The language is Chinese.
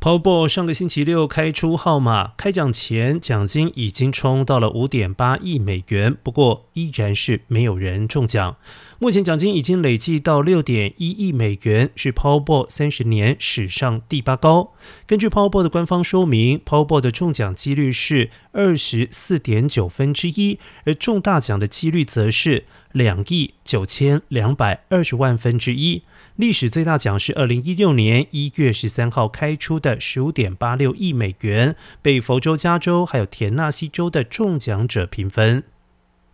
Powerball 上个星期六开出号码，开奖前奖金已经冲到了五点八亿美元，不过依然是没有人中奖。目前奖金已经累计到六点一亿美元，是 Powerball 三十年史上第八高。根据 Powerball 的官方说明，Powerball 的中奖几率是二十四点九分之一，而中大奖的几率则是两亿九千两百二十万分之一。历史最大奖是二零一六年一月十三号开出的十五点八六亿美元，被佛州、加州还有田纳西州的中奖者平分。